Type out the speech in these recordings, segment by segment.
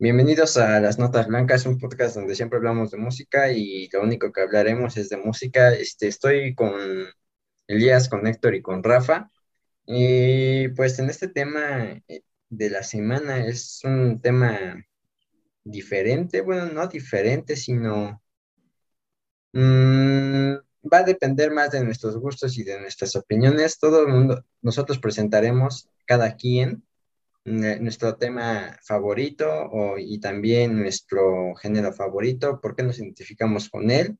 Bienvenidos a Las Notas Blancas, un podcast donde siempre hablamos de música y lo único que hablaremos es de música. Este, estoy con Elías, con Héctor y con Rafa. Y pues en este tema eh, de la semana es un tema diferente, bueno, no diferente, sino mm, va a depender más de nuestros gustos y de nuestras opiniones. Todo el mundo, nosotros presentaremos cada quien nuestro tema favorito y también nuestro género favorito, por qué nos identificamos con él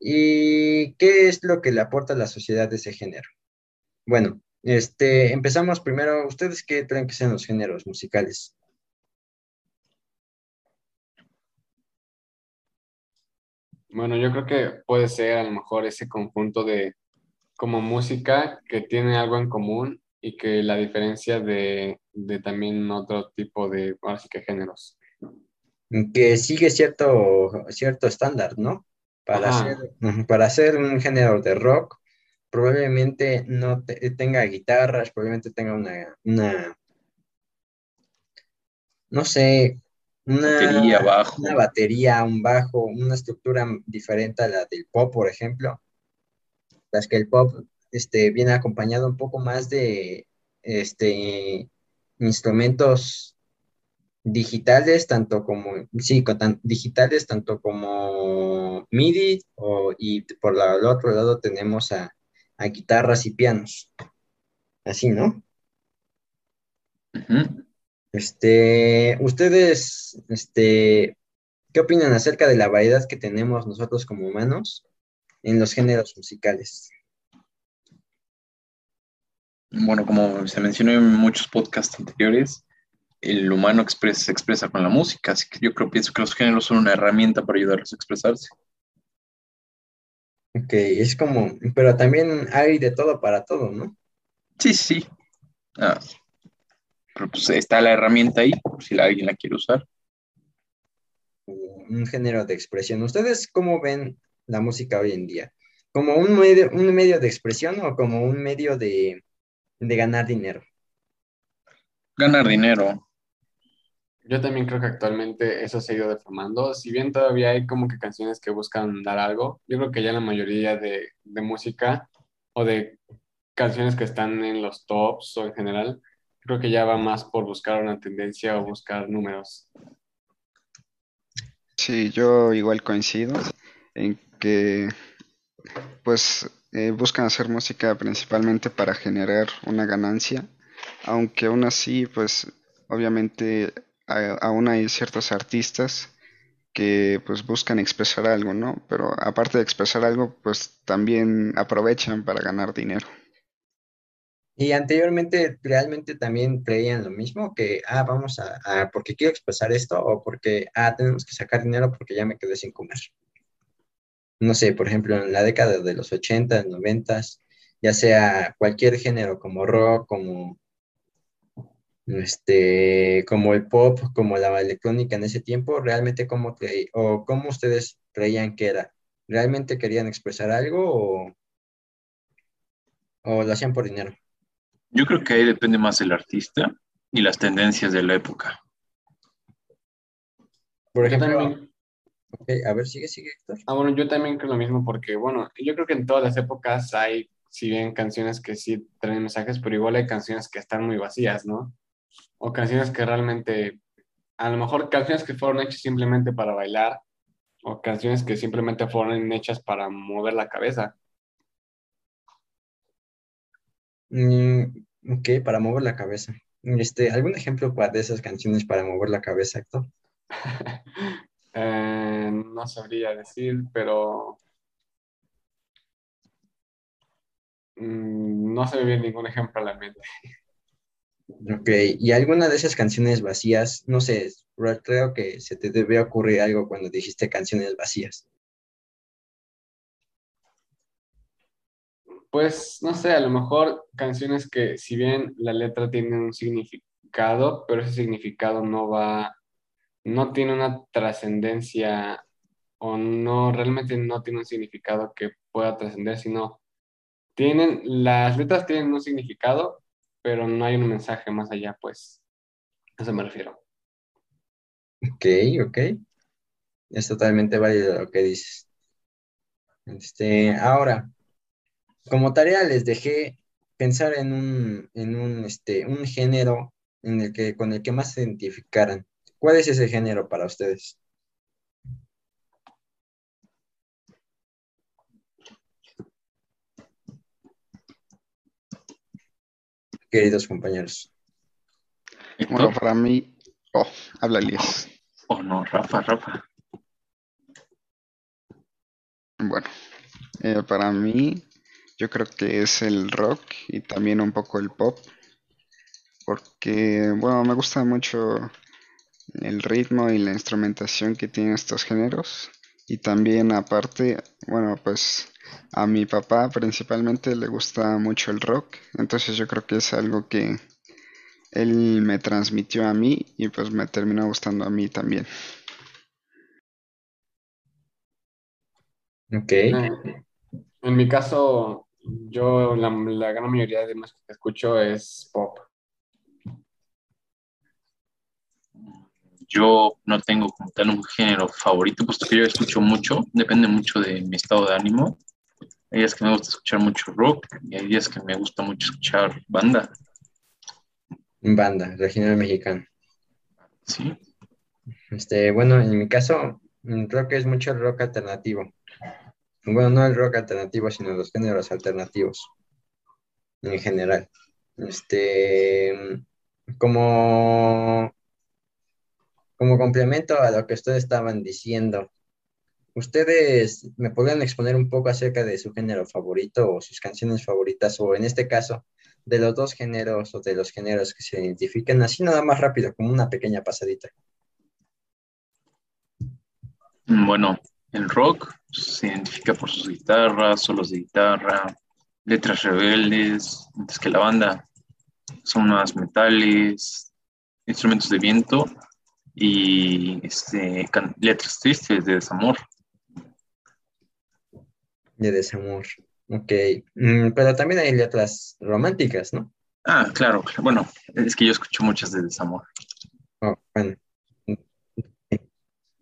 y qué es lo que le aporta a la sociedad ese género. Bueno, este, empezamos primero. ¿Ustedes qué creen que sean los géneros musicales? Bueno, yo creo que puede ser a lo mejor ese conjunto de como música que tiene algo en común y que la diferencia de, de también otro tipo de, así que géneros. Que sigue cierto, cierto estándar, ¿no? Para hacer, para hacer un género de rock, probablemente no tenga guitarras, probablemente tenga una, una no sé, una batería, bajo. una batería, un bajo, una estructura diferente a la del pop, por ejemplo. Las que el pop este, viene acompañado un poco más de este, instrumentos digitales, tanto como, sí, digitales, tanto como MIDI, y por el otro lado tenemos a, guitarras y pianos. Así, ¿no? Este, ustedes, este, ¿qué opinan acerca de la variedad que tenemos nosotros como humanos en los géneros musicales? Bueno, como se mencionó en muchos podcasts anteriores, el humano se expresa con la música, así que yo creo pienso que los géneros son una herramienta para ayudarlos a expresarse. Ok, es como, pero también hay de todo para todo, ¿no? Sí, sí. Ah, pero pues está la herramienta ahí, por si alguien la quiere usar. Un género de expresión. ¿Ustedes cómo ven la música hoy en día? ¿Como un medio, un medio de expresión o como un medio de, de ganar dinero? Ganar dinero. Yo también creo que actualmente eso se ha ido deformando. Si bien todavía hay como que canciones que buscan dar algo, yo creo que ya la mayoría de, de música o de canciones que están en los tops o en general, creo que ya va más por buscar una tendencia o buscar números. Sí, yo igual coincido en que pues eh, buscan hacer música principalmente para generar una ganancia, aunque aún así, pues obviamente aún hay ciertos artistas que pues buscan expresar algo, ¿no? Pero aparte de expresar algo, pues también aprovechan para ganar dinero. Y anteriormente realmente también creían lo mismo, que, ah, vamos a, a, porque quiero expresar esto o porque, ah, tenemos que sacar dinero porque ya me quedé sin comer no sé, por ejemplo, en la década de los 80, 90, ya sea cualquier género como rock, como este, como el pop, como la electrónica en ese tiempo, realmente cómo o cómo ustedes creían que era, realmente querían expresar algo o, o lo hacían por dinero. Yo creo que ahí depende más el artista y las tendencias de la época. Por ejemplo, Ok, a ver, sigue, sigue, Héctor. Ah, bueno, yo también creo lo mismo porque, bueno, yo creo que en todas las épocas hay, si bien canciones que sí traen mensajes, pero igual hay canciones que están muy vacías, ¿no? O canciones que realmente, a lo mejor canciones que fueron hechas simplemente para bailar, o canciones que simplemente fueron hechas para mover la cabeza. Mm, ok, para mover la cabeza. Este, ¿Algún ejemplo de esas canciones para mover la cabeza, Héctor? Eh, no sabría decir, pero mm, no se me viene ningún ejemplo a la mente. Ok, ¿y alguna de esas canciones vacías? No sé, creo que se te debe ocurrir algo cuando dijiste canciones vacías. Pues no sé, a lo mejor canciones que si bien la letra tiene un significado, pero ese significado no va no tiene una trascendencia o no, realmente no tiene un significado que pueda trascender, sino tienen, las letras tienen un significado, pero no hay un mensaje más allá, pues, a eso me refiero. Ok, ok. Es totalmente válido lo que dices. Este, ahora, como tarea les dejé pensar en un, en un, este, un género en el que, con el que más se identificaran. ¿Cuál es ese género para ustedes? Queridos compañeros. Bueno, para mí, oh, habla Lies. Oh, no, Rafa, Rafa. Bueno, eh, para mí, yo creo que es el rock y también un poco el pop, porque, bueno, me gusta mucho el ritmo y la instrumentación que tienen estos géneros. Y también aparte, bueno, pues a mi papá principalmente le gusta mucho el rock, entonces yo creo que es algo que él me transmitió a mí y pues me terminó gustando a mí también. Ok. En mi caso, yo la, la gran mayoría de música que escucho es pop. Yo no tengo como tal un género favorito, puesto que yo escucho mucho, depende mucho de mi estado de ánimo. Hay días que me gusta escuchar mucho rock y hay días que me gusta mucho escuchar banda. Banda, regional mexicano. Sí. Este, bueno, en mi caso, rock es mucho rock alternativo. Bueno, no el rock alternativo, sino los géneros alternativos en general. Este, como como complemento a lo que ustedes estaban diciendo, ¿ustedes me podrían exponer un poco acerca de su género favorito o sus canciones favoritas, o en este caso, de los dos géneros o de los géneros que se identifican, así nada más rápido, como una pequeña pasadita? Bueno, el rock se identifica por sus guitarras, solos de guitarra, letras rebeldes, mientras que la banda son más metales, instrumentos de viento y este, letras tristes de desamor. De desamor, ok. Mm, pero también hay letras románticas, ¿no? Ah, claro, bueno, es que yo escucho muchas de desamor. Oh, bueno.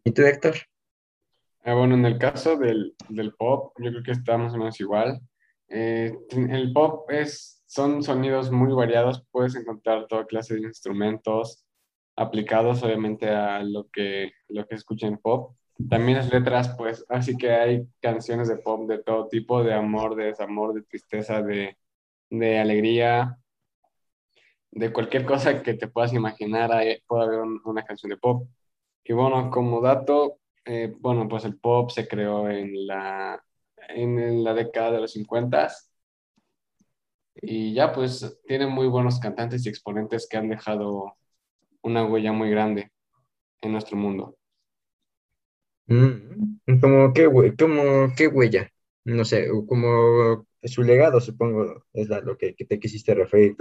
¿Y tú, Héctor? Ah, bueno, en el caso del, pop, yo creo que está más o menos igual. Eh, el pop es, son sonidos muy variados, puedes encontrar toda clase de instrumentos, aplicados obviamente a lo que, lo que escucha en pop. También las letras, pues, así que hay canciones de pop de todo tipo, de amor, de desamor, de tristeza, de, de alegría, de cualquier cosa que te puedas imaginar, hay, puede haber una canción de pop. Y bueno, como dato, eh, bueno, pues el pop se creó en la, en la década de los 50 y ya pues tiene muy buenos cantantes y exponentes que han dejado una huella muy grande en nuestro mundo. Mm, como qué, como qué huella, no sé, como su legado, supongo, es lo que, te quisiste referir.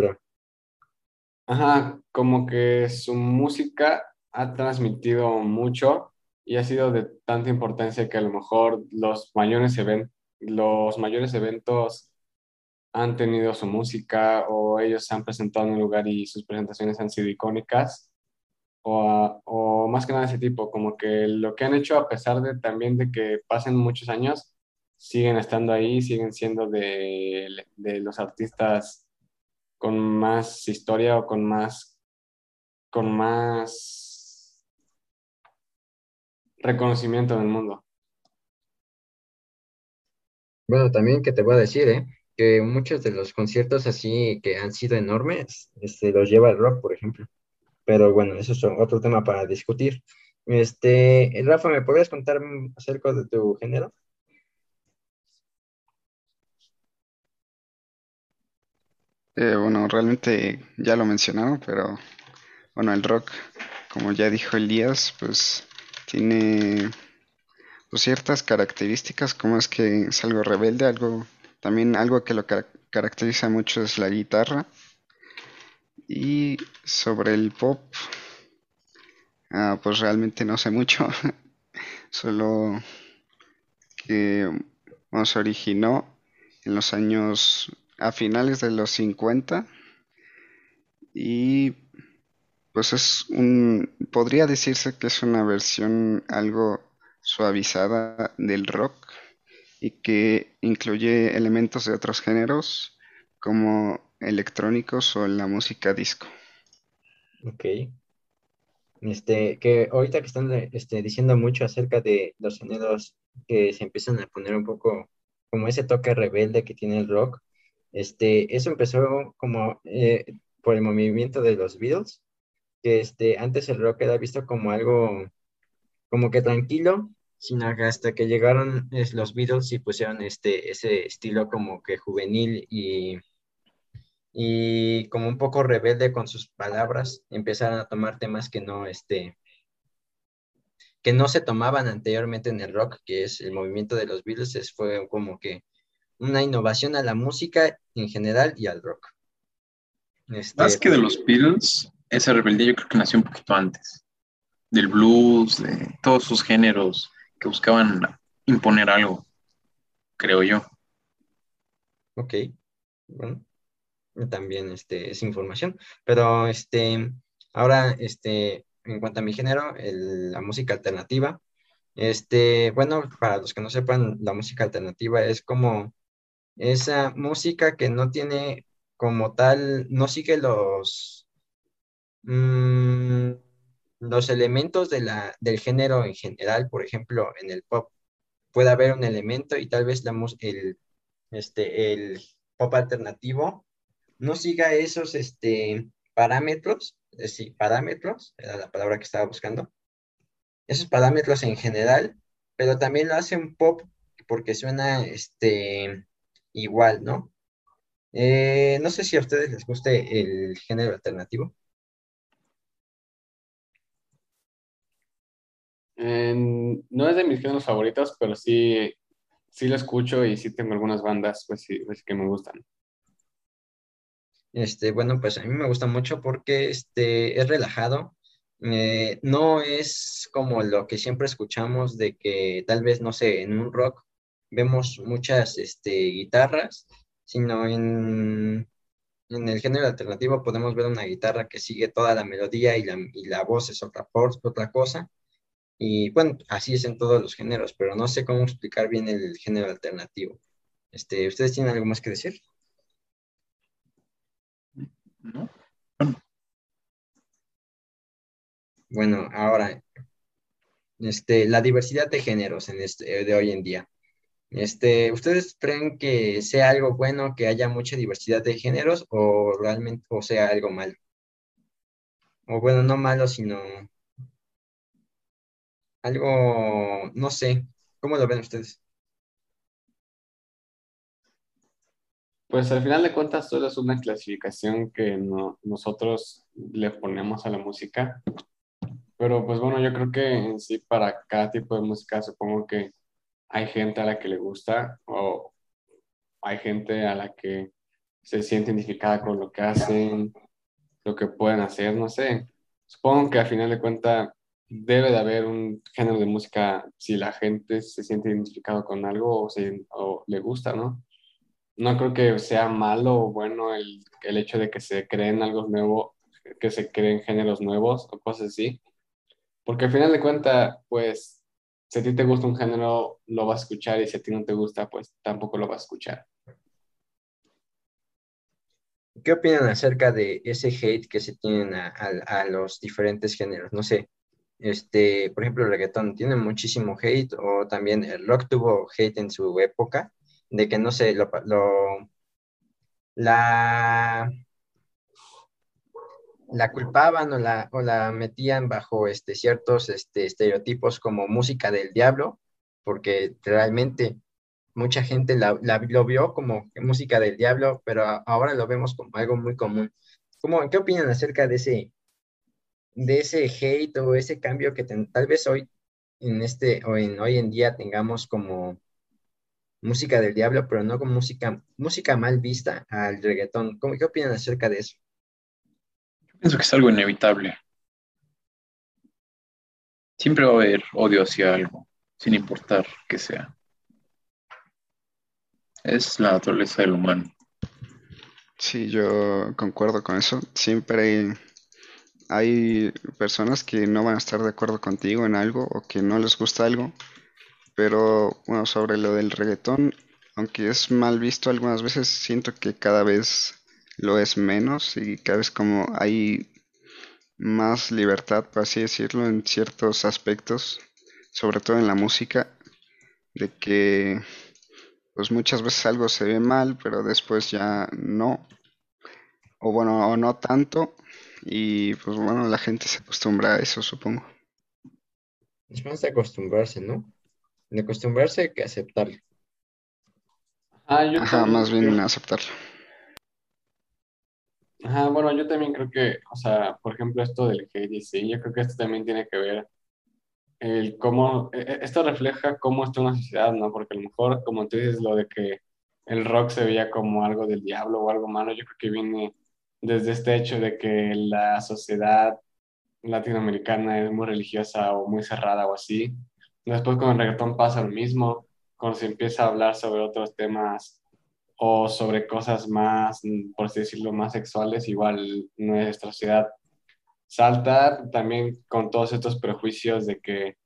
Ajá, como que su música ha transmitido mucho y ha sido de tanta importancia que a lo mejor los mayores, eventos, los mayores eventos han tenido su música o ellos se han presentado en un lugar y sus presentaciones han sido icónicas o, más que nada ese tipo, como que lo que han hecho a pesar de también de que pasen muchos años, siguen estando ahí, siguen siendo de, de los artistas con más historia o con más, con más reconocimiento en el mundo. Bueno, también que te voy a decir, ¿eh? que muchos de los conciertos así que han sido enormes, este, los lleva el rock, por ejemplo. Pero bueno, eso es otro tema para discutir. Este, Rafa, ¿me podrías contar acerca de tu género? Eh, bueno, realmente ya lo mencionaron, pero bueno, el rock, como ya dijo Elías, pues tiene pues, ciertas características, como es que es algo rebelde, algo también algo que lo caracteriza mucho es la guitarra y sobre el pop, ah, pues realmente no sé mucho. Solo que se originó en los años a finales de los 50 y pues es un, podría decirse que es una versión algo suavizada del rock y que incluye elementos de otros géneros como electrónicos o la música disco. Ok. Este, que ahorita que están este, diciendo mucho acerca de los géneros que se empiezan a poner un poco como ese toque rebelde que tiene el rock, este, eso empezó como eh, por el movimiento de los Beatles, que este, antes el rock era visto como algo como que tranquilo, sino que hasta que llegaron los Beatles y pusieron este, ese estilo como que juvenil y, y como un poco rebelde con sus palabras, empezaron a tomar temas que no, este, que no se tomaban anteriormente en el rock, que es el movimiento de los Beatles, fue como que una innovación a la música en general y al rock. Este, Más que de los Beatles, esa rebeldía yo creo que nació un poquito antes, del blues, de todos sus géneros que buscaban imponer algo, creo yo. Ok, bueno, también este, es información, pero este, ahora, este, en cuanto a mi género, la música alternativa, este, bueno, para los que no sepan, la música alternativa es como esa música que no tiene como tal, no sigue los, mm, los elementos de la, del género en general, por ejemplo, en el pop. Puede haber un elemento y tal vez la, el, este, el pop alternativo no siga esos este, parámetros, es decir, parámetros, era la palabra que estaba buscando, esos parámetros en general, pero también lo hace pop porque suena este, igual, ¿no? Eh, no sé si a ustedes les guste el género alternativo. no es de mis géneros favoritos, pero sí, sí lo escucho y sí tengo algunas bandas pues, sí, pues, que me gustan. Este, bueno, pues a mí me gusta mucho porque este, es relajado. Eh, no es como lo que siempre escuchamos de que tal vez, no sé, en un rock vemos muchas este, guitarras, sino en, el género alternativo podemos ver una guitarra que sigue toda la melodía y la, y la voz es otra, otra cosa. Y bueno, así es en todos los géneros, pero no sé cómo explicar bien el género alternativo. Este, ¿Ustedes tienen algo más que decir? No. Bueno, ahora, este, la diversidad de géneros en este, de hoy en día. Este, ¿ustedes creen que sea algo bueno que haya mucha diversidad de géneros o realmente o sea algo malo? O bueno, no malo, sino algo, no sé, ¿cómo lo ven ustedes? Pues al final de cuentas solo es una clasificación que nosotros le ponemos a la música. Pero pues bueno, yo creo que en sí para cada tipo de música supongo que hay gente a la que le gusta o hay gente a la que se siente identificada con lo que hacen, lo que pueden hacer, no sé. Supongo que al final de cuentas debe de haber un género de música si la gente se siente identificado con algo o, se, o le gusta, ¿no? No creo que sea malo o bueno el, el hecho de que se creen algo nuevo, que se creen géneros nuevos o cosas así. Porque al final de cuentas, pues, si a ti te gusta un género, lo vas a escuchar y si a ti no te gusta, pues tampoco lo vas a escuchar. ¿Qué opinan acerca de ese hate que se tienen a, a los diferentes géneros? No sé, este, por ejemplo, el reggaetón tiene muchísimo hate, o también el rock tuvo hate en su época, de que no sé, lo, la, la culpaban o la, o la metían bajo este, ciertos este, estereotipos como música del diablo, porque realmente mucha gente la, lo vio como música del diablo, pero ahora lo vemos como algo muy común. ¿Cómo, ¿Qué opinan acerca de ese, de ese hate o ese cambio que tal vez hoy en este o en hoy en día tengamos como música del diablo, pero no como música, música mal vista al reggaetón. ¿Cómo, ¿Qué opinan acerca de eso? pienso que es algo inevitable. Siempre va a haber odio hacia algo, sin importar qué sea. Es la naturaleza del humano. Sí, yo concuerdo con eso. Siempre hay personas que no van a estar de acuerdo contigo en algo o que no les gusta algo, pero bueno, sobre lo del reggaetón, aunque es mal visto algunas veces, siento que cada vez lo es menos y cada vez como hay más libertad, por así decirlo, en ciertos aspectos, sobre todo en la música, de que pues muchas veces algo se ve mal, pero después ya no, o bueno, o no tanto, y pues bueno, la gente se acostumbra a eso, supongo. Es más de acostumbrarse, ¿no? De acostumbrarse que aceptarlo. Ah, yo Ajá, más bien aceptarlo. Ajá, bueno, yo también creo que, o sea, por ejemplo, esto del sí, yo creo que esto también tiene que ver el cómo, e, e, esto refleja cómo está una sociedad, ¿no? Porque a lo mejor, como tú dices, lo de que el rock se veía como algo del diablo o algo malo, yo creo que viene desde este hecho de que la sociedad latinoamericana es muy religiosa o muy cerrada o así. Después con el reggaetón pasa lo mismo, cuando se empieza a hablar sobre otros temas o sobre cosas más, por así decirlo, más sexuales, igual nuestra sociedad salta también con todos estos prejuicios de que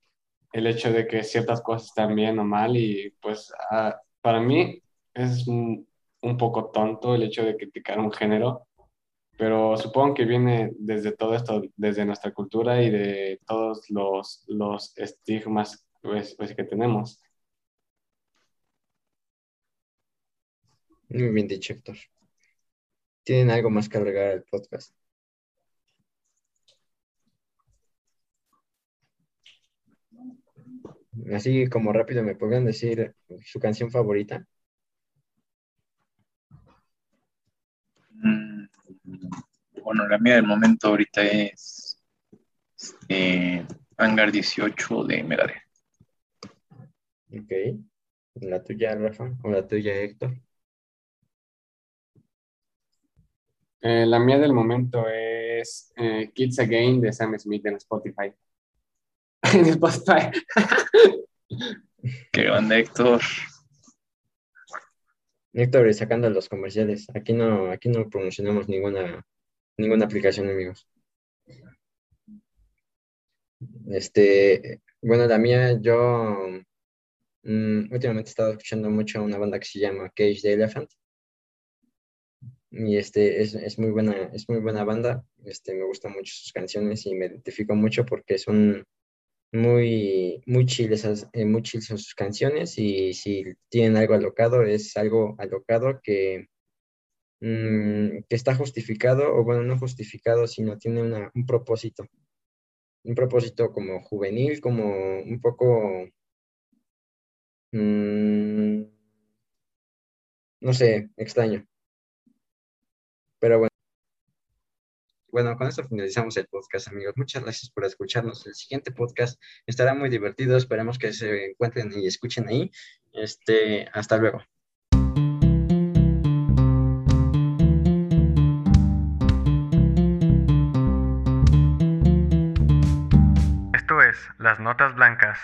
el hecho de que ciertas cosas están bien o mal y pues ah, para mí es un, un, poco tonto el hecho de criticar un género, pero supongo que viene desde todo esto, desde nuestra cultura y de todos los, los estigmas pues, pues que tenemos. Muy bien dicho, Héctor. ¿Tienen algo más que agregar al podcast? Así como rápido, ¿me podrían decir su canción favorita? Bueno, la mía del momento ahorita es eh, Hangar 18 de Megadeth. Ok. ¿La tuya, Rafa? ¿O la tuya, Héctor? Eh, la mía del momento es eh, Kids Again de Sam Smith en Spotify. en Spotify. Qué grande, Héctor. Héctor, sacando los comerciales. Aquí no, aquí no promocionamos ninguna, ninguna aplicación, amigos. Este, bueno, la mía, yo mm, últimamente he estado escuchando mucho una banda que se llama Cage the Elephant. Y este es, es, muy buena, es muy buena banda. Este, me gustan mucho sus canciones y me identifico mucho porque son muy, muy chiles, eh, muy chiles son sus canciones y si tienen algo alocado, es algo alocado que, mm, que está justificado, o bueno, no justificado, sino tiene una, un propósito. Un propósito como juvenil, como un poco, mm, no sé, extraño. Pero bueno. Bueno, con esto finalizamos el podcast, amigos. Muchas gracias por escucharnos. El siguiente podcast estará muy divertido. Esperemos que se encuentren y escuchen ahí. Este, hasta luego. Las Notas Blancas.